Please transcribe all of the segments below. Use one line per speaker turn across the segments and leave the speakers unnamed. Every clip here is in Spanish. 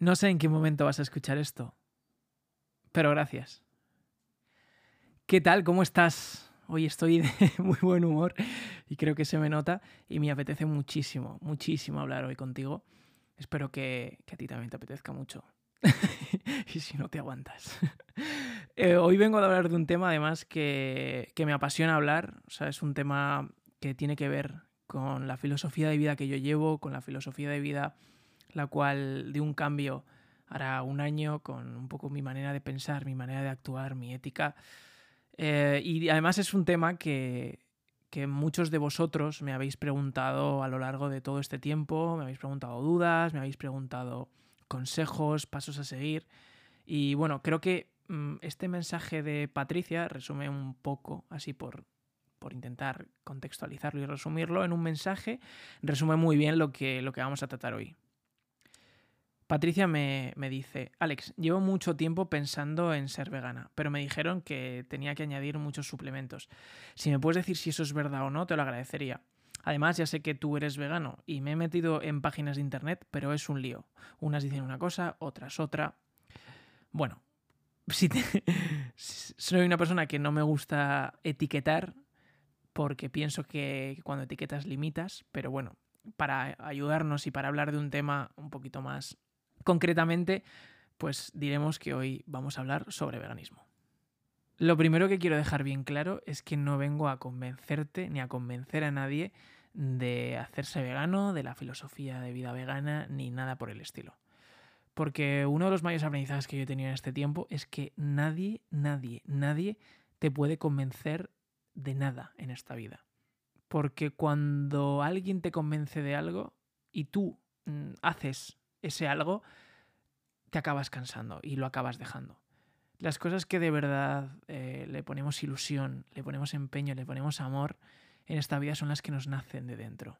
No sé en qué momento vas a escuchar esto, pero gracias. ¿Qué tal? ¿Cómo estás? Hoy estoy de muy buen humor y creo que se me nota y me apetece muchísimo, muchísimo hablar hoy contigo. Espero que, a ti también te apetezca mucho. y si no te aguantas. Eh, hoy vengo a hablar de un tema además que, que me apasiona hablar. O sea, es un tema que tiene que ver con la filosofía de vida que yo llevo, con la filosofía de vida la cual de un cambio hará un año con un poco mi manera de pensar, mi manera de actuar, mi ética. Eh, y además es un tema que, que muchos de vosotros me habéis preguntado a lo largo de todo este tiempo, me habéis preguntado dudas, me habéis preguntado consejos, pasos a seguir. Y bueno, creo que mm, este mensaje de Patricia resume un poco, así por, por intentar contextualizarlo y resumirlo en un mensaje, resume muy bien lo que, lo que vamos a tratar hoy. Patricia me, dice, Alex, llevo mucho tiempo pensando en ser vegana, pero me dijeron que tenía que añadir muchos suplementos. Si me puedes decir si eso es verdad o no, te lo agradecería. Además, ya sé que tú eres vegano y me he metido en páginas de internet, pero es un lío. Unas dicen una cosa, otras otra. Bueno, soy una persona que no me gusta etiquetar porque pienso que cuando etiquetas limitas, pero bueno, para ayudarnos y para hablar de un tema un poquito más Concretamente, pues diremos que hoy vamos a hablar sobre veganismo. Lo primero que quiero dejar bien claro es que no vengo a convencerte ni a convencer a nadie de hacerse vegano, de la filosofía de vida vegana, ni nada por el estilo. Porque uno de los mayores aprendizajes que yo he tenido en este tiempo es que nadie, nadie, nadie te puede convencer de nada en esta vida. Porque cuando alguien te convence de algo y tú mm, haces ese algo, te acabas cansando y lo acabas dejando. Las cosas que de verdad eh, le ponemos ilusión, le ponemos empeño, le ponemos amor en esta vida son las que nos nacen de dentro.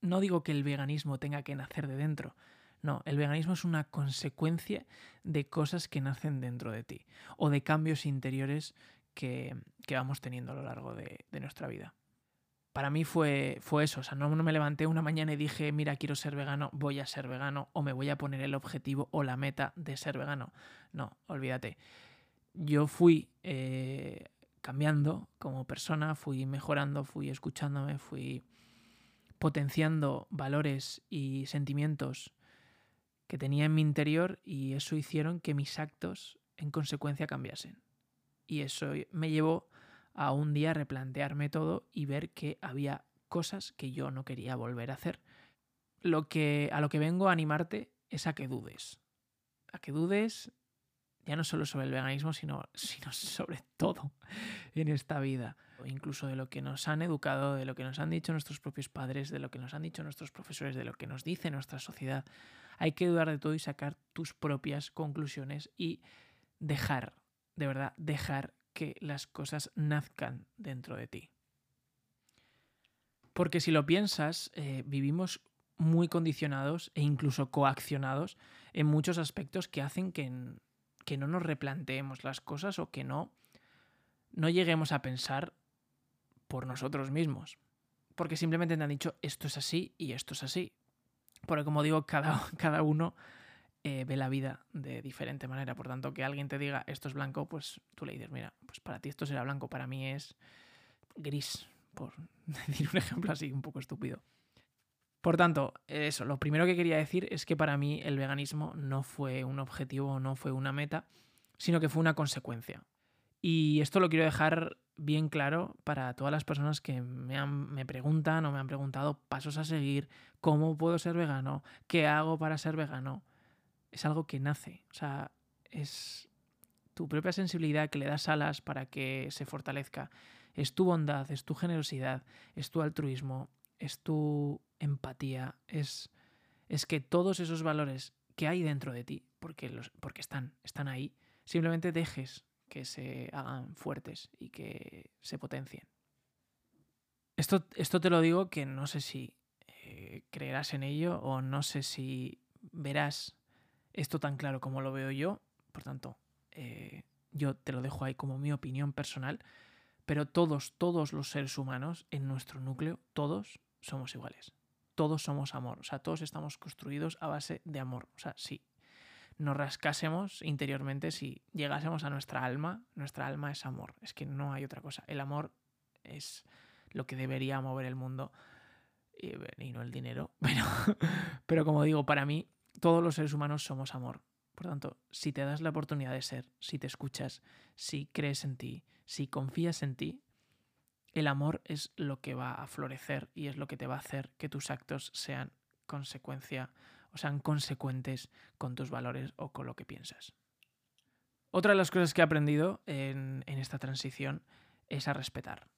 No digo que el veganismo tenga que nacer de dentro, no, el veganismo es una consecuencia de cosas que nacen dentro de ti o de cambios interiores que, vamos teniendo a lo largo de nuestra vida para mí fue, fue eso. O sea, no, me levanté una mañana y dije, mira, quiero ser vegano, voy a ser vegano, o me voy a poner el objetivo o la meta de ser vegano. No, olvídate. Yo fui eh, cambiando como persona, fui mejorando, fui escuchándome, fui potenciando valores y sentimientos que tenía en mi interior y eso hicieron que mis actos en consecuencia cambiasen. Y eso me llevó a un día replantearme todo y ver que había cosas que yo no quería volver a hacer. Lo que, a lo que vengo a animarte es a que dudes. A que dudes ya no solo sobre el veganismo, sino, sino sobre todo en esta vida. Incluso de lo que nos han educado, de lo que nos han dicho nuestros propios padres, de lo que nos han dicho nuestros profesores, de lo que nos dice nuestra sociedad. Hay que dudar de todo y sacar tus propias conclusiones y dejar, de verdad, dejar que las cosas nazcan dentro de ti. Porque si lo piensas, eh, vivimos muy condicionados e incluso coaccionados en muchos aspectos que hacen que, que no nos replanteemos las cosas o que no, no lleguemos a pensar por nosotros mismos. Porque simplemente te han dicho esto es así y esto es así. Porque como digo, cada, cada uno eh, ve la vida de diferente manera. Por tanto, que alguien te diga esto es blanco, pues tú le dices, mira, pues para ti esto será blanco, para mí es gris, por decir un ejemplo así un poco estúpido. Por tanto, eso, lo primero que quería decir es que para mí el veganismo no fue un objetivo, no fue una meta, sino que fue una consecuencia. Y esto lo quiero dejar bien claro para todas las personas que me, han, me preguntan o me han preguntado pasos a seguir, cómo puedo ser vegano, qué hago para ser vegano es algo que nace. O sea, es tu propia sensibilidad que le das alas para que se fortalezca. Es tu bondad, es tu generosidad, es tu altruismo, es tu empatía, es, es que todos esos valores que hay dentro de ti, porque, los, porque están, están ahí, simplemente dejes que se hagan fuertes y que se potencien. Esto, esto te lo digo que no sé si eh, creerás en ello o no sé si verás esto tan claro como lo veo yo, por tanto, eh, yo te lo dejo ahí como mi opinión personal, pero todos, todos los seres humanos en nuestro núcleo, todos somos iguales. Todos somos amor, o sea, todos estamos construidos a base de amor, o sea, sí. nos rascásemos interiormente si llegásemos a nuestra alma. Nuestra alma es amor, es que no hay otra cosa. El amor es lo que debería mover el mundo y, no el dinero. Pero, pero como digo, para mí todos los seres humanos somos amor. Por tanto, si te das la oportunidad de ser, si te escuchas, si crees en ti, si confías en ti, el amor es lo que va a florecer y es lo que te va a hacer que tus actos sean consecuencia o sean consecuentes con tus valores o con lo que piensas. Otra de las cosas que he aprendido en, esta transición es a respetar.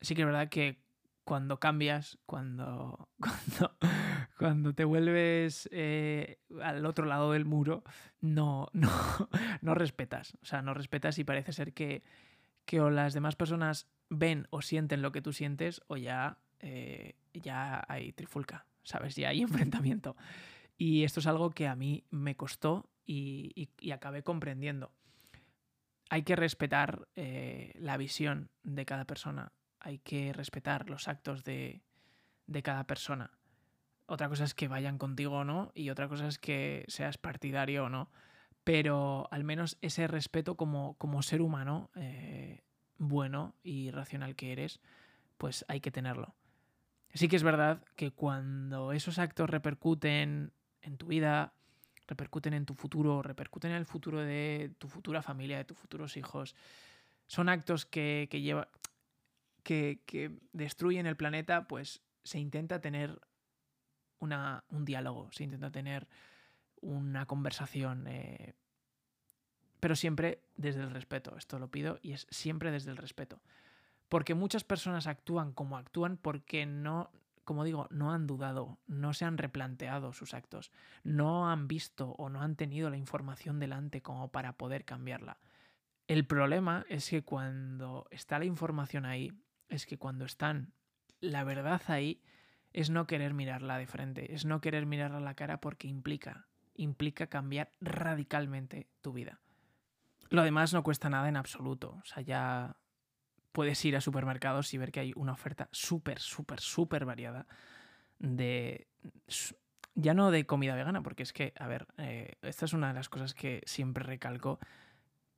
Sí que es verdad que cuando cambias, cuando, cuando, cuando te vuelves eh, al otro lado del muro, no, no, no respetas. O sea, no respetas y parece ser que, que o las demás personas ven o sienten lo que tú sientes o ya, eh, ya hay trifulca, ¿sabes? Ya hay enfrentamiento. Y esto es algo que a mí me costó y, acabé comprendiendo. Hay que respetar eh, la visión de cada persona, hay que respetar los actos de, cada persona. Otra cosa es que vayan contigo o no, y otra cosa es que seas partidario o no. Pero al menos ese respeto como, como ser humano eh, bueno y racional que eres, pues hay que tenerlo. Sí que es verdad que cuando esos actos repercuten en tu vida, repercuten en tu futuro, repercuten en el futuro de tu futura familia, de tus futuros hijos. Son actos que, que, que, destruyen el planeta, pues se intenta tener un diálogo, se intenta tener una conversación, eh, pero siempre desde el respeto. Esto lo pido y es siempre desde el respeto. Porque muchas personas actúan como actúan porque no como digo, no han dudado, no se han replanteado sus actos, no han visto o no han tenido la información delante como para poder cambiarla. El problema es que cuando está la información ahí, es que cuando están la verdad ahí, es no querer mirarla de frente, es no querer mirarla a la cara porque implica, implica cambiar radicalmente tu vida. Lo demás no cuesta nada en absoluto, o sea, ya puedes ir a supermercados y ver que hay una oferta súper, súper, súper variada de... Ya no de comida vegana, porque es que, a ver, eh, esta es una de las cosas que siempre recalco.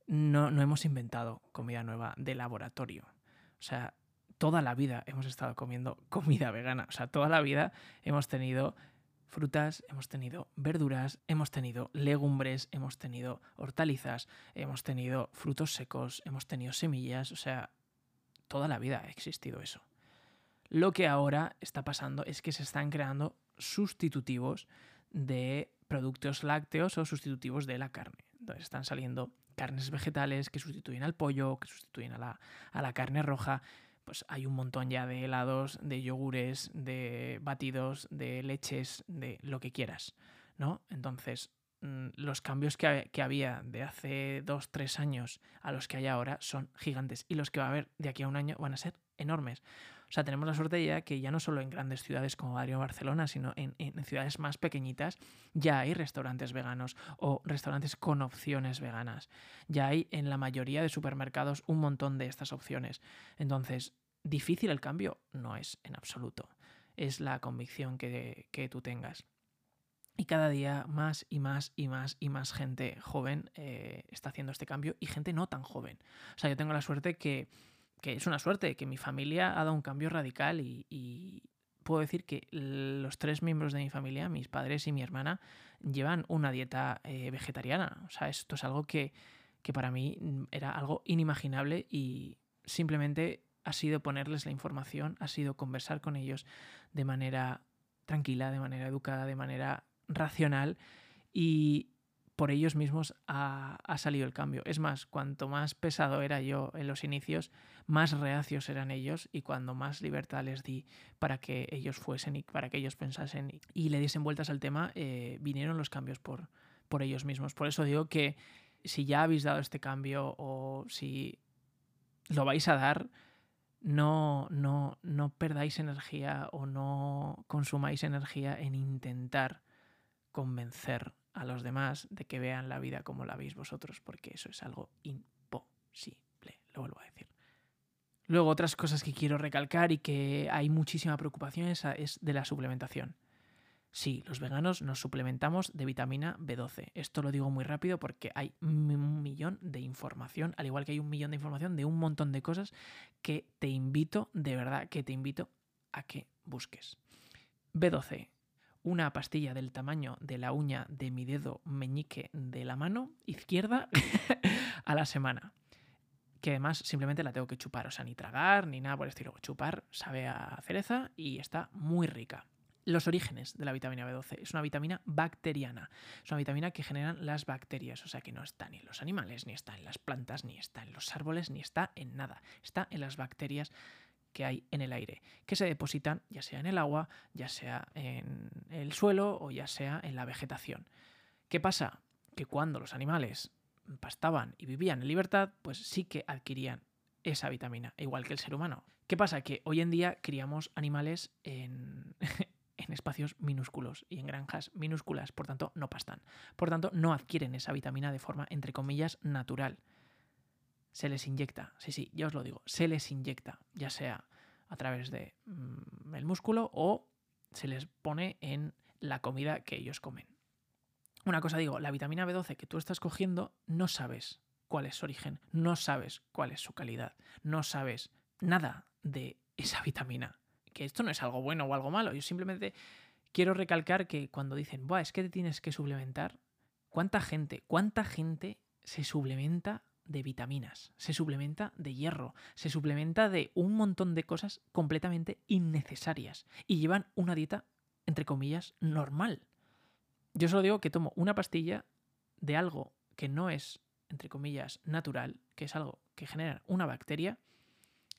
No, no hemos inventado comida nueva de laboratorio. O sea, toda la vida hemos estado comiendo comida vegana. O sea, toda la vida hemos tenido frutas, hemos tenido verduras, hemos tenido legumbres, hemos tenido hortalizas, hemos tenido frutos secos, hemos tenido semillas. O sea, toda la vida ha existido eso. Lo que ahora está pasando es que se están creando sustitutivos de productos lácteos o sustitutivos de la carne. Entonces están saliendo carnes vegetales que sustituyen al pollo, que sustituyen a la, a la carne roja. Pues hay un montón ya de helados, de yogures, de batidos, de leches, de lo que quieras. ¿no? Entonces, Mm, los cambios que, había de hace dos, tres años a los que hay ahora son gigantes y los que va a haber de aquí a un año van a ser enormes. O sea, tenemos la suerte ya que ya no solo en grandes ciudades como Barrio Barcelona, sino en, ciudades más pequeñitas ya hay restaurantes veganos o restaurantes con opciones veganas. Ya hay en la mayoría de supermercados un montón de estas opciones. Entonces, ¿difícil el cambio? No es en absoluto. Es la convicción que, que tú tengas. Y cada día más y más y más y más gente joven eh, está haciendo este cambio y gente no tan joven. O sea, yo tengo la suerte que, que es una suerte, que mi familia ha dado un cambio radical y, puedo decir que los tres miembros de mi familia, mis padres y mi hermana, llevan una dieta eh, vegetariana. O sea, esto es algo que, que para mí era algo inimaginable y simplemente ha sido ponerles la información, ha sido conversar con ellos de manera tranquila, de manera educada, de manera racional y por ellos mismos ha, salido el cambio. Es más, cuanto más pesado era yo en los inicios, más reacios eran ellos y cuando más libertad les di para que ellos fuesen y para que ellos pensasen y le diesen vueltas al tema, eh, vinieron los cambios por, por ellos mismos. Por eso digo que si ya habéis dado este cambio o si lo vais a dar, no, no, no perdáis energía o no consumáis energía en intentar convencer a los demás de que vean la vida como la veis vosotros, porque eso es algo imposible, lo vuelvo a decir. Luego, otras cosas que quiero recalcar y que hay muchísima preocupación es de la suplementación. Sí, los veganos nos suplementamos de vitamina B12. Esto lo digo muy rápido porque hay un millón de información, al igual que hay un millón de información de un montón de cosas que te invito, de verdad, que te invito a que busques. B12, una pastilla del tamaño de la uña de mi dedo meñique de la mano izquierda a la semana. Que además simplemente la tengo que chupar, o sea, ni tragar ni nada por el. Chupar sabe a cereza y está muy rica. Los orígenes de la vitamina B12. Es una vitamina bacteriana. Es una vitamina que generan las bacterias. O sea que no está ni en los animales, ni está en las plantas, ni está en los árboles, ni está en nada. Está en las bacterias que hay en el aire, que se depositan ya sea en el agua, ya sea en el suelo o ya sea en la vegetación. ¿Qué pasa? Que cuando los animales pastaban y vivían en libertad, pues sí que adquirían esa vitamina, igual que el ser humano. ¿Qué pasa? Que hoy en día criamos animales en, en espacios minúsculos y en granjas minúsculas, por tanto no pastan. Por tanto, no adquieren esa vitamina de forma, entre comillas, natural. Se les inyecta, sí, sí, ya os lo digo, se les inyecta, ya sea a través del de, mm, músculo o se les pone en la comida que ellos comen. Una cosa digo, la vitamina B12 que tú estás cogiendo no sabes cuál es su origen, no sabes cuál es su calidad, no sabes nada de esa vitamina que esto no es algo bueno o algo malo. Yo simplemente quiero recalcar que cuando dicen, Buah, es que te tienes que suplementar, ¿cuánta gente, cuánta gente se suplementa de vitaminas, se suplementa de hierro, se suplementa de un montón de cosas completamente innecesarias y llevan una dieta, entre comillas, normal. Yo solo digo que tomo una pastilla de algo que no es, entre comillas, natural, que es algo que genera una bacteria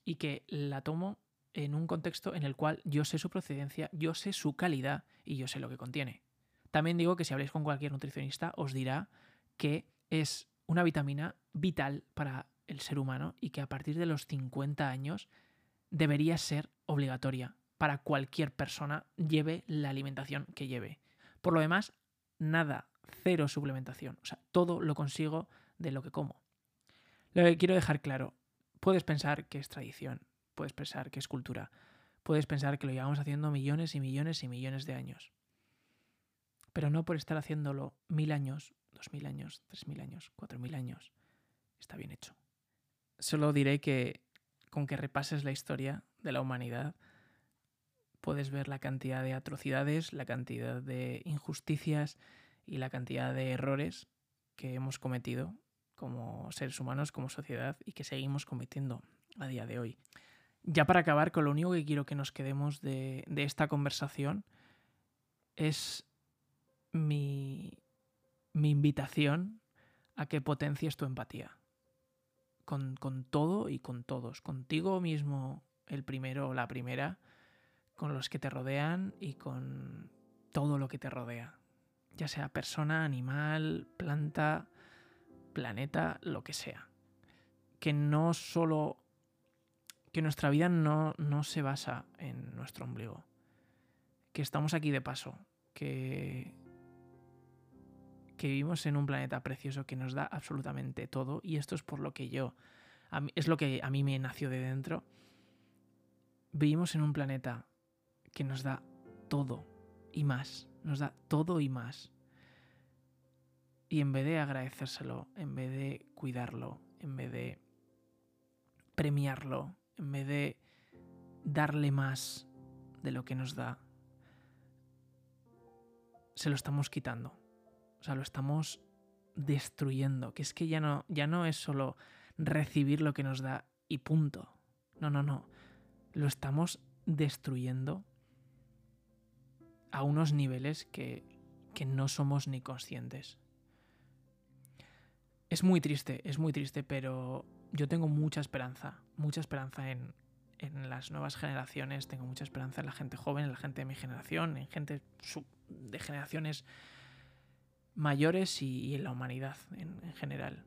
y que la tomo en un contexto en el cual yo sé su procedencia, yo sé su calidad y yo sé lo que contiene. También digo que si habléis con cualquier nutricionista os dirá que es una vitamina vital para el ser humano y que a partir de los 50 años debería ser obligatoria para cualquier persona lleve la alimentación que lleve. Por lo demás, nada, cero suplementación. O sea, todo lo consigo de lo que como. Lo que quiero dejar claro, puedes pensar que es tradición, puedes pensar que es cultura. Puedes pensar que lo llevamos haciendo millones y millones y millones de años. Pero no por estar haciéndolo mil años, dos mil años, tres mil años, cuatro mil años. Está bien hecho. Solo diré que con que repases la historia de la humanidad, puedes ver la cantidad de atrocidades, la cantidad de injusticias y la cantidad de errores que hemos cometido como seres humanos, como sociedad y que seguimos cometiendo a día de hoy. Ya para acabar, con lo único que quiero que nos quedemos de, esta conversación es mi, mi, invitación a que potencies tu empatía. Con, todo y con todos. Contigo mismo, el primero o la primera, con los que te rodean y con todo lo que te rodea. Ya sea persona, animal, planta, planeta, lo que sea. Que no solo que nuestra vida no, se basa en nuestro ombligo, que estamos aquí de paso, que, que vivimos en un planeta precioso que nos da absolutamente todo y esto es por lo que yo, es lo que a mí me nació de dentro. Vivimos en un planeta que nos da todo y más, nos da todo y más. Y en vez de agradecérselo, en vez de cuidarlo, en vez de premiarlo, en vez de darle más de lo que nos da, se lo estamos quitando. O sea, lo estamos destruyendo. Que es que ya no, ya no es solo recibir lo que nos da y punto. No, no, no. Lo estamos destruyendo a unos niveles que, que no somos ni conscientes. Es muy triste, es muy triste, pero yo tengo mucha esperanza, mucha esperanza en, las nuevas generaciones, tengo mucha esperanza en la gente joven, en la gente de mi generación, en gente de generaciones mayores y, en la humanidad en, general.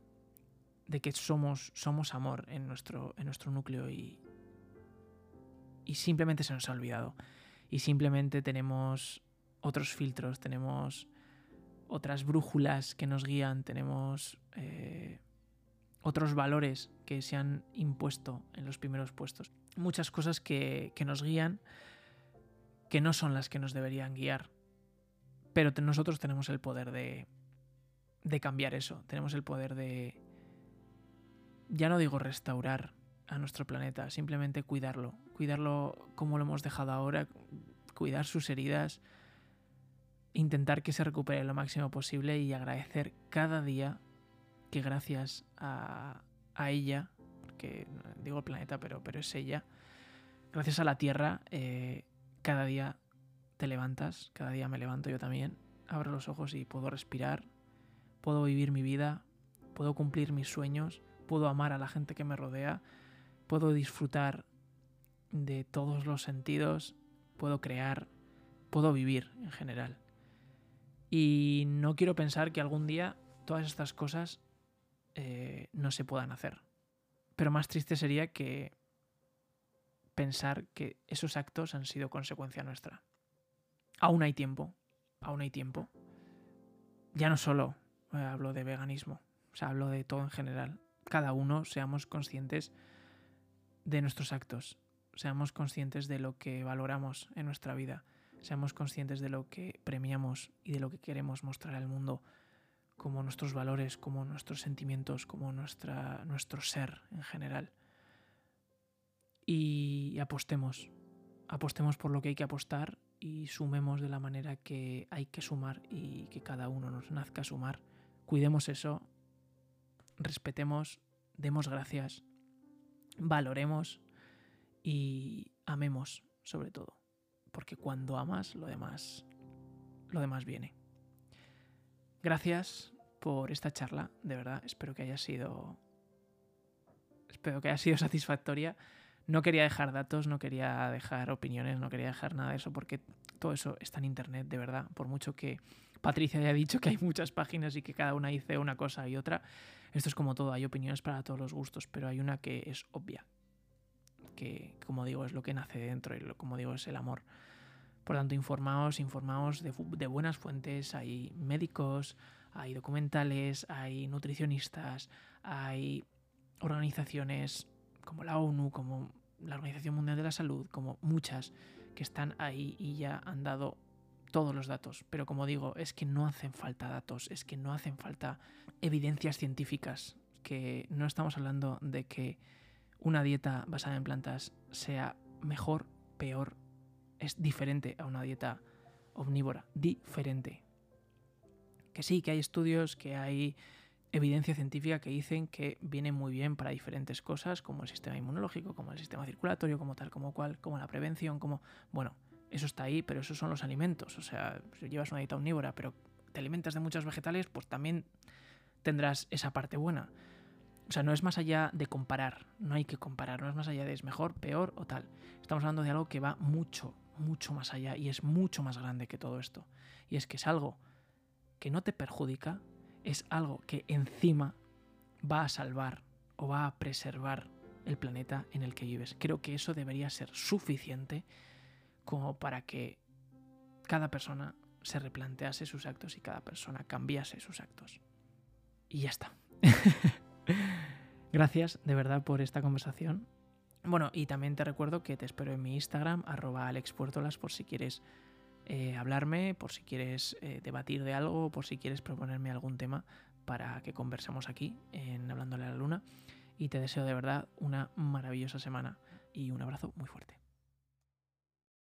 De que somos, somos amor en nuestro, en nuestro núcleo y, y simplemente se nos ha olvidado. Y simplemente tenemos otros filtros, tenemos otras brújulas que nos guían, tenemos eh, otros valores que se han impuesto en los primeros puestos. Muchas cosas que, nos guían que no son las que nos deberían guiar. Pero nosotros tenemos el poder de, de cambiar eso. Tenemos el poder de, ya no digo restaurar a nuestro planeta, simplemente cuidarlo. Cuidarlo como lo hemos dejado ahora, cuidar sus heridas, intentar que se recupere lo máximo posible y agradecer cada día que gracias a, a ella, porque digo planeta, pero, pero es ella, gracias a la Tierra, eh, cada día te levantas, cada día me levanto yo también, abro los ojos y puedo respirar, puedo vivir mi vida, puedo cumplir mis sueños, puedo amar a la gente que me rodea, puedo disfrutar de todos los sentidos, puedo crear, puedo vivir en general. Y no quiero pensar que algún día todas estas cosas eh, no se puedan hacer. Pero más triste sería que pensar que esos actos han sido consecuencia nuestra. Aún hay tiempo, aún hay tiempo. Ya no solo eh, hablo de veganismo, o sea, hablo de todo en general. Cada uno seamos conscientes de nuestros actos, seamos conscientes de lo que valoramos en nuestra vida, seamos conscientes de lo que premiamos y de lo que queremos mostrar al mundo como nuestros valores, como nuestros sentimientos, como nuestra, nuestro ser en general. Y apostemos, apostemos por lo que hay que apostar y sumemos de la manera que hay que sumar y que cada uno nos nazca sumar. Cuidemos eso, respetemos, demos gracias, valoremos y amemos sobre todo, porque cuando amas lo demás lo demás viene. Gracias por esta charla, de verdad, espero que haya sido espero que haya sido satisfactoria. No quería dejar datos, no quería dejar opiniones, no quería dejar nada de eso, porque todo eso está en internet, de verdad. Por mucho que Patricia haya dicho que hay muchas páginas y que cada una dice una cosa y otra, esto es como todo, hay opiniones para todos los gustos, pero hay una que es obvia, que como digo es lo que nace dentro y como digo es el amor. Por tanto, informaos, informaos de buenas fuentes, hay médicos, hay documentales, hay nutricionistas, hay organizaciones como la ONU, como la Organización Mundial de la Salud, como muchas que están ahí y ya han dado todos los datos. Pero como digo, es que no hacen falta datos, es que no hacen falta evidencias científicas, que no estamos hablando de que una dieta basada en plantas sea mejor, peor es diferente a una dieta omnívora, diferente. Que sí, que hay estudios, que hay evidencia científica que dicen que viene muy bien para diferentes cosas, como el sistema inmunológico, como el sistema circulatorio, como tal, como cual, como la prevención, como... Bueno, eso está ahí, pero esos son los alimentos. O sea, si llevas una dieta omnívora, pero te alimentas de muchos vegetales, pues también tendrás esa parte buena. O sea, no es más allá de comparar, no hay que comparar, no es más allá de es mejor, peor o tal. Estamos hablando de algo que va mucho, mucho más allá y es mucho más grande que todo esto. Y es que es algo que no te perjudica, es algo que encima va a salvar o va a preservar el planeta en el que vives. Creo que eso debería ser suficiente como para que cada persona se replantease sus actos y cada persona cambiase sus actos. Y ya está. Gracias de verdad por esta conversación. Bueno, y también te recuerdo que te espero en mi Instagram, arroba alexpuertolas, por si quieres eh, hablarme, por si quieres eh, debatir de algo, por si quieres proponerme algún tema para que conversemos aquí en Hablándole a la Luna. Y te deseo de verdad una maravillosa semana y un abrazo muy fuerte.